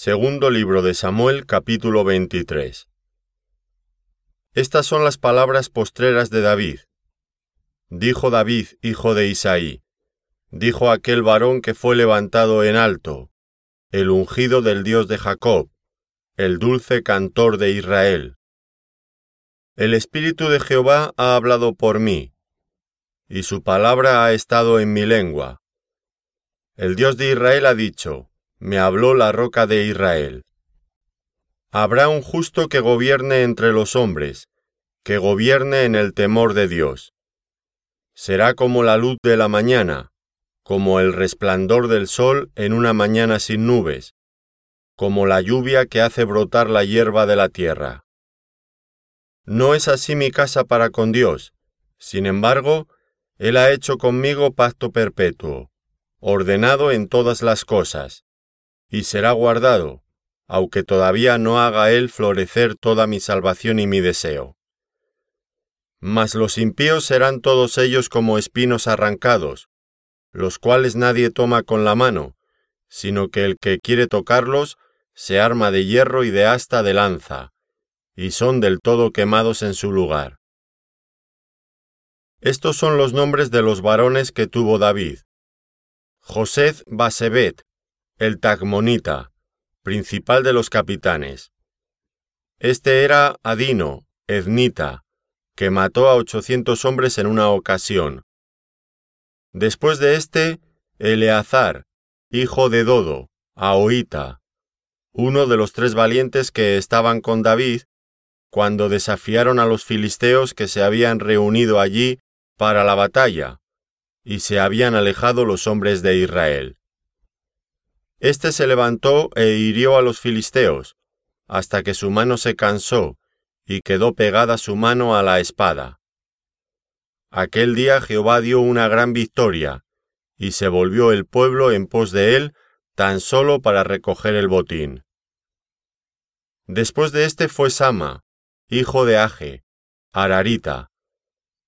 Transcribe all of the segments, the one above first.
Segundo libro de Samuel capítulo 23 Estas son las palabras postreras de David. Dijo David, hijo de Isaí, dijo aquel varón que fue levantado en alto, el ungido del Dios de Jacob, el dulce cantor de Israel. El Espíritu de Jehová ha hablado por mí, y su palabra ha estado en mi lengua. El Dios de Israel ha dicho, me habló la roca de Israel. Habrá un justo que gobierne entre los hombres, que gobierne en el temor de Dios. Será como la luz de la mañana, como el resplandor del sol en una mañana sin nubes, como la lluvia que hace brotar la hierba de la tierra. No es así mi casa para con Dios, sin embargo, Él ha hecho conmigo pacto perpetuo, ordenado en todas las cosas y será guardado, aunque todavía no haga él florecer toda mi salvación y mi deseo. Mas los impíos serán todos ellos como espinos arrancados, los cuales nadie toma con la mano, sino que el que quiere tocarlos se arma de hierro y de asta de lanza, y son del todo quemados en su lugar. Estos son los nombres de los varones que tuvo David. José Basebet, el Tagmonita, principal de los capitanes. Este era Adino, Etnita, que mató a ochocientos hombres en una ocasión. Después de este, Eleazar, hijo de Dodo, Ahoita, uno de los tres valientes que estaban con David cuando desafiaron a los filisteos que se habían reunido allí para la batalla, y se habían alejado los hombres de Israel. Este se levantó e hirió a los filisteos, hasta que su mano se cansó, y quedó pegada su mano a la espada. Aquel día Jehová dio una gran victoria, y se volvió el pueblo en pos de él tan solo para recoger el botín. Después de éste fue Sama, hijo de Age, Ararita.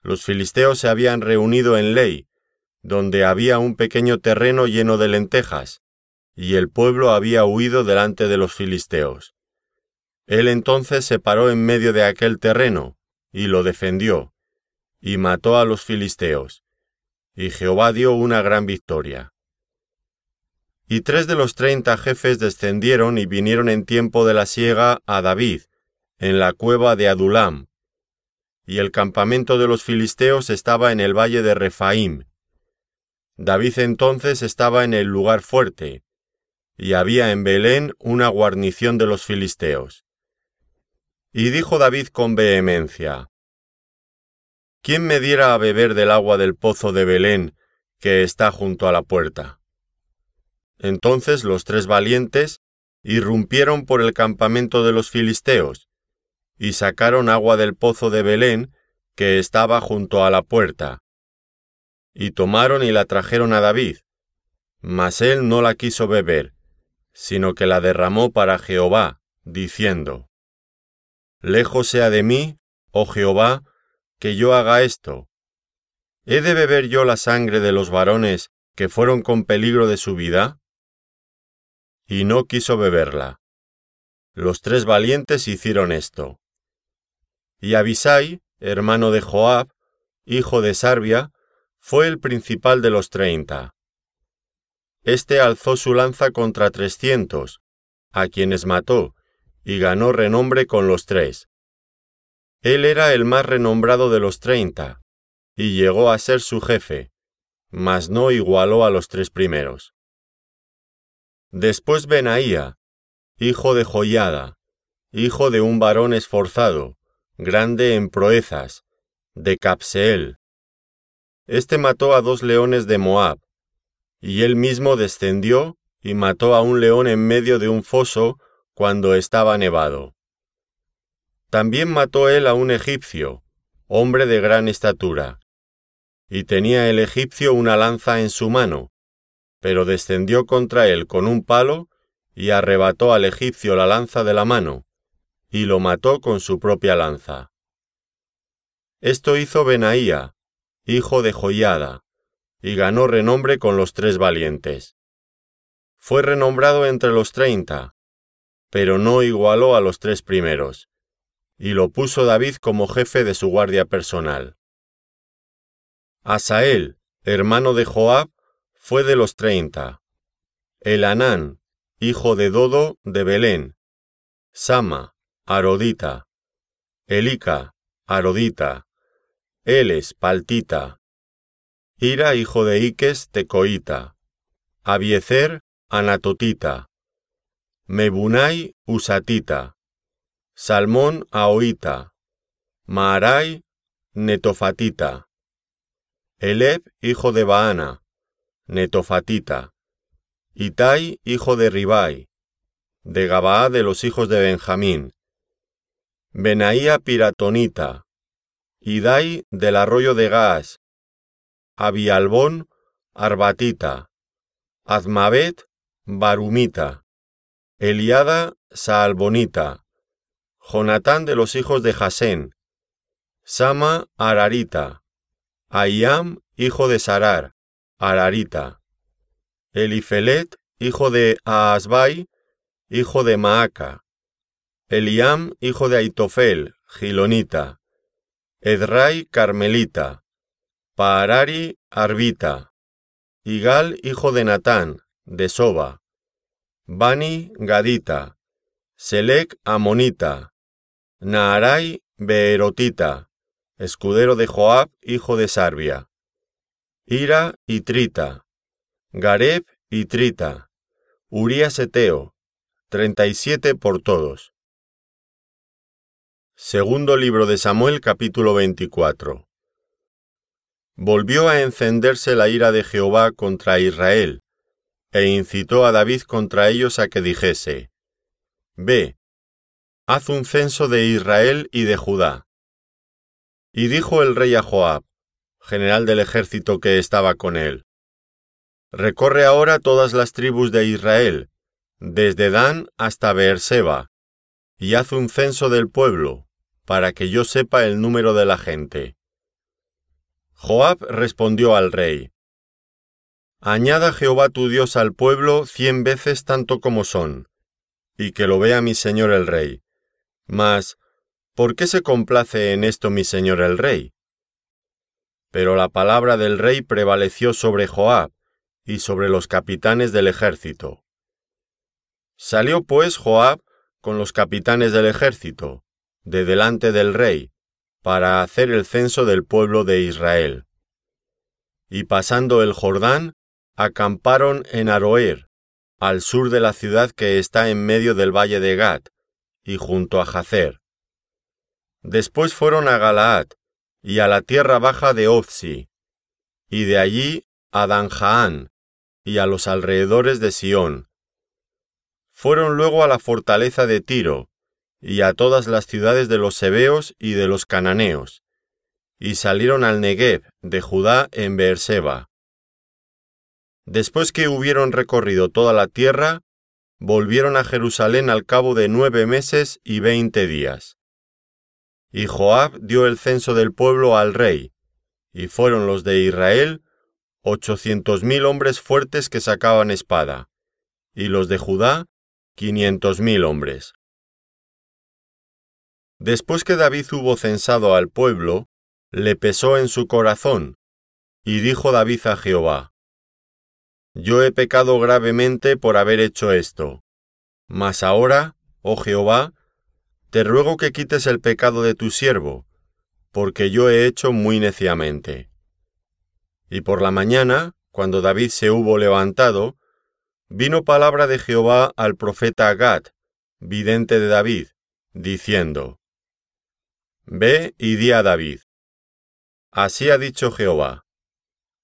Los filisteos se habían reunido en Ley, donde había un pequeño terreno lleno de lentejas, y el pueblo había huido delante de los filisteos. Él entonces se paró en medio de aquel terreno, y lo defendió, y mató a los filisteos, y Jehová dio una gran victoria. Y tres de los treinta jefes descendieron y vinieron en tiempo de la siega a David, en la cueva de Adulam, y el campamento de los filisteos estaba en el valle de Refaim. David entonces estaba en el lugar fuerte, y había en Belén una guarnición de los filisteos. Y dijo David con vehemencia, ¿Quién me diera a beber del agua del pozo de Belén que está junto a la puerta? Entonces los tres valientes irrumpieron por el campamento de los filisteos, y sacaron agua del pozo de Belén que estaba junto a la puerta, y tomaron y la trajeron a David, mas él no la quiso beber, sino que la derramó para Jehová, diciendo, Lejos sea de mí, oh Jehová, que yo haga esto. ¿He de beber yo la sangre de los varones que fueron con peligro de su vida? Y no quiso beberla. Los tres valientes hicieron esto. Y Abisai, hermano de Joab, hijo de Sarbia, fue el principal de los treinta. Este alzó su lanza contra trescientos, a quienes mató, y ganó renombre con los tres. Él era el más renombrado de los treinta, y llegó a ser su jefe, mas no igualó a los tres primeros. Después Benaía, hijo de Joyada, hijo de un varón esforzado, grande en proezas, de Capseel. Este mató a dos leones de Moab, y él mismo descendió y mató a un león en medio de un foso cuando estaba nevado. También mató él a un egipcio, hombre de gran estatura, y tenía el egipcio una lanza en su mano, pero descendió contra él con un palo y arrebató al egipcio la lanza de la mano, y lo mató con su propia lanza. Esto hizo Benaía, hijo de Joiada, y ganó renombre con los tres valientes. Fue renombrado entre los treinta, pero no igualó a los tres primeros, y lo puso David como jefe de su guardia personal. Asael, hermano de Joab, fue de los treinta. Elanán, hijo de Dodo de Belén. Sama, Arodita. Elica, Arodita. Eles, Paltita. Ira, hijo de Iques, Tecoita. Abiezer, Anatotita. Mebunai, Usatita. Salmón, Aoita. Maarai, Netofatita. Eleb, hijo de Baana, Netofatita. Itai, hijo de Ribai, de Gabaa de los hijos de Benjamín. Benaía Piratonita. Idai del arroyo de Gaas. Abialbón, Arbatita. Azmabet, Barumita. Eliada, Saalbonita. Jonatán de los hijos de Jasén. Sama, Ararita. Ayam, hijo de Sarar, Ararita. Elifelet, hijo de Aasbai, hijo de Maaca. Eliam, hijo de Aitofel, Gilonita. Edrai, Carmelita. Paarari, Arbita. Igal, hijo de Natán, de Soba. Bani, Gadita. Selec, Amonita. Naarai, Beerotita. Escudero de Joab, hijo de Sarbia. Ira y Trita. Gareb y Trita. Urías Eteo. Treinta y siete por todos. Segundo libro de Samuel capítulo 24. Volvió a encenderse la ira de Jehová contra Israel, e incitó a David contra ellos a que dijese, Ve, haz un censo de Israel y de Judá. Y dijo el rey a Joab, general del ejército que estaba con él, Recorre ahora todas las tribus de Israel, desde Dan hasta Beerseba, y haz un censo del pueblo, para que yo sepa el número de la gente. Joab respondió al rey, Añada Jehová tu Dios al pueblo cien veces tanto como son, y que lo vea mi señor el rey. Mas, ¿por qué se complace en esto mi señor el rey? Pero la palabra del rey prevaleció sobre Joab, y sobre los capitanes del ejército. Salió pues Joab con los capitanes del ejército, de delante del rey, para hacer el censo del pueblo de Israel. Y pasando el Jordán, acamparon en Aroer, al sur de la ciudad que está en medio del valle de Gad, y junto a Jacer. Después fueron a Galaad, y a la tierra baja de Ofsi, y de allí a Danjaán, y a los alrededores de Sión. Fueron luego a la fortaleza de Tiro, y a todas las ciudades de los Sebeos y de los Cananeos, y salieron al Negev de Judá en Beerseba. Después que hubieron recorrido toda la tierra, volvieron a Jerusalén al cabo de nueve meses y veinte días. Y Joab dio el censo del pueblo al rey, y fueron los de Israel ochocientos mil hombres fuertes que sacaban espada, y los de Judá quinientos mil hombres. Después que David hubo censado al pueblo, le pesó en su corazón, y dijo David a Jehová, Yo he pecado gravemente por haber hecho esto, mas ahora, oh Jehová, te ruego que quites el pecado de tu siervo, porque yo he hecho muy neciamente. Y por la mañana, cuando David se hubo levantado, vino palabra de Jehová al profeta Gad, vidente de David, diciendo, Ve y di a David. Así ha dicho Jehová,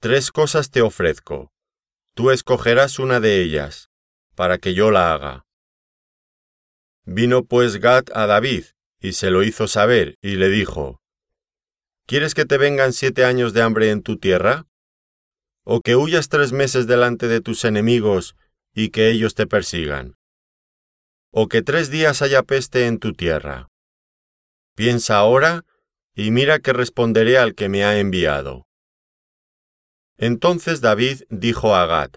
Tres cosas te ofrezco, tú escogerás una de ellas, para que yo la haga. Vino pues Gad a David, y se lo hizo saber, y le dijo, ¿Quieres que te vengan siete años de hambre en tu tierra? o que huyas tres meses delante de tus enemigos y que ellos te persigan, o que tres días haya peste en tu tierra. Piensa ahora y mira que responderé al que me ha enviado. Entonces David dijo a Gad,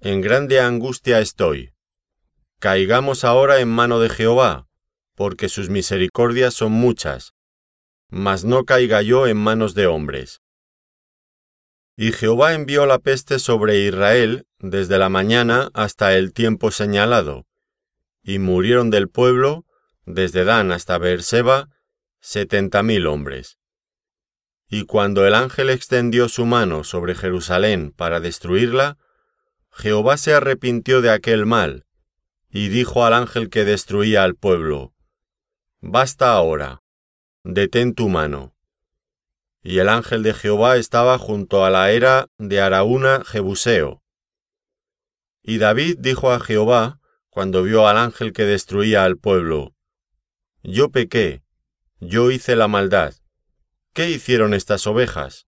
En grande angustia estoy. Caigamos ahora en mano de Jehová, porque sus misericordias son muchas, mas no caiga yo en manos de hombres. Y Jehová envió la peste sobre Israel desde la mañana hasta el tiempo señalado, y murieron del pueblo, desde Dan hasta Beerseba, setenta mil hombres. Y cuando el ángel extendió su mano sobre Jerusalén para destruirla, Jehová se arrepintió de aquel mal, y dijo al ángel que destruía al pueblo, Basta ahora, detén tu mano. Y el ángel de Jehová estaba junto a la era de Araúna Jebuseo. Y David dijo a Jehová, cuando vio al ángel que destruía al pueblo, Yo pequé, yo hice la maldad. ¿Qué hicieron estas ovejas?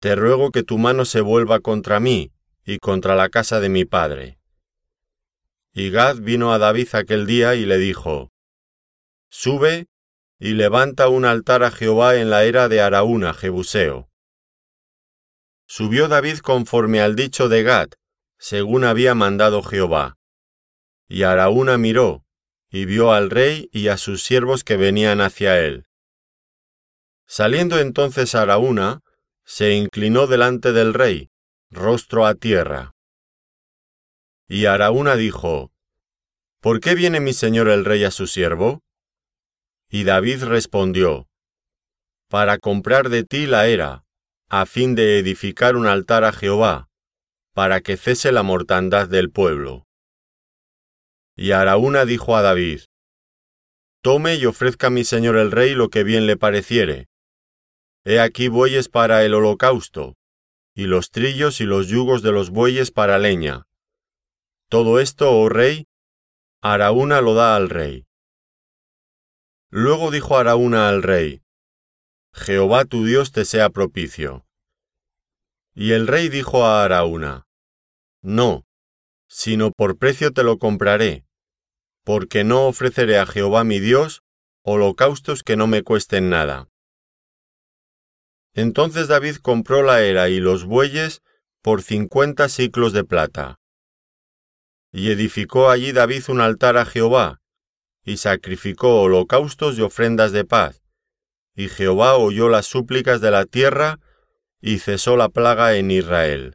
Te ruego que tu mano se vuelva contra mí y contra la casa de mi padre. Y Gad vino a David aquel día y le dijo, Sube y levanta un altar a Jehová en la era de Araúna, Jebuseo. Subió David conforme al dicho de Gad, según había mandado Jehová. Y Araúna miró, y vio al rey y a sus siervos que venían hacia él. Saliendo entonces Araúna, se inclinó delante del rey, rostro a tierra. Y Araúna dijo, ¿Por qué viene mi señor el rey a su siervo? Y David respondió, Para comprar de ti la era, a fin de edificar un altar a Jehová, para que cese la mortandad del pueblo. Y Araúna dijo a David, Tome y ofrezca a mi señor el rey lo que bien le pareciere. He aquí bueyes para el holocausto, y los trillos y los yugos de los bueyes para leña. Todo esto, oh rey, Araúna lo da al rey. Luego dijo Araúna al rey, Jehová tu Dios te sea propicio. Y el rey dijo a Araúna, No, sino por precio te lo compraré, porque no ofreceré a Jehová mi Dios holocaustos que no me cuesten nada. Entonces David compró la era y los bueyes por cincuenta ciclos de plata. Y edificó allí David un altar a Jehová, y sacrificó holocaustos y ofrendas de paz, y Jehová oyó las súplicas de la tierra, y cesó la plaga en Israel.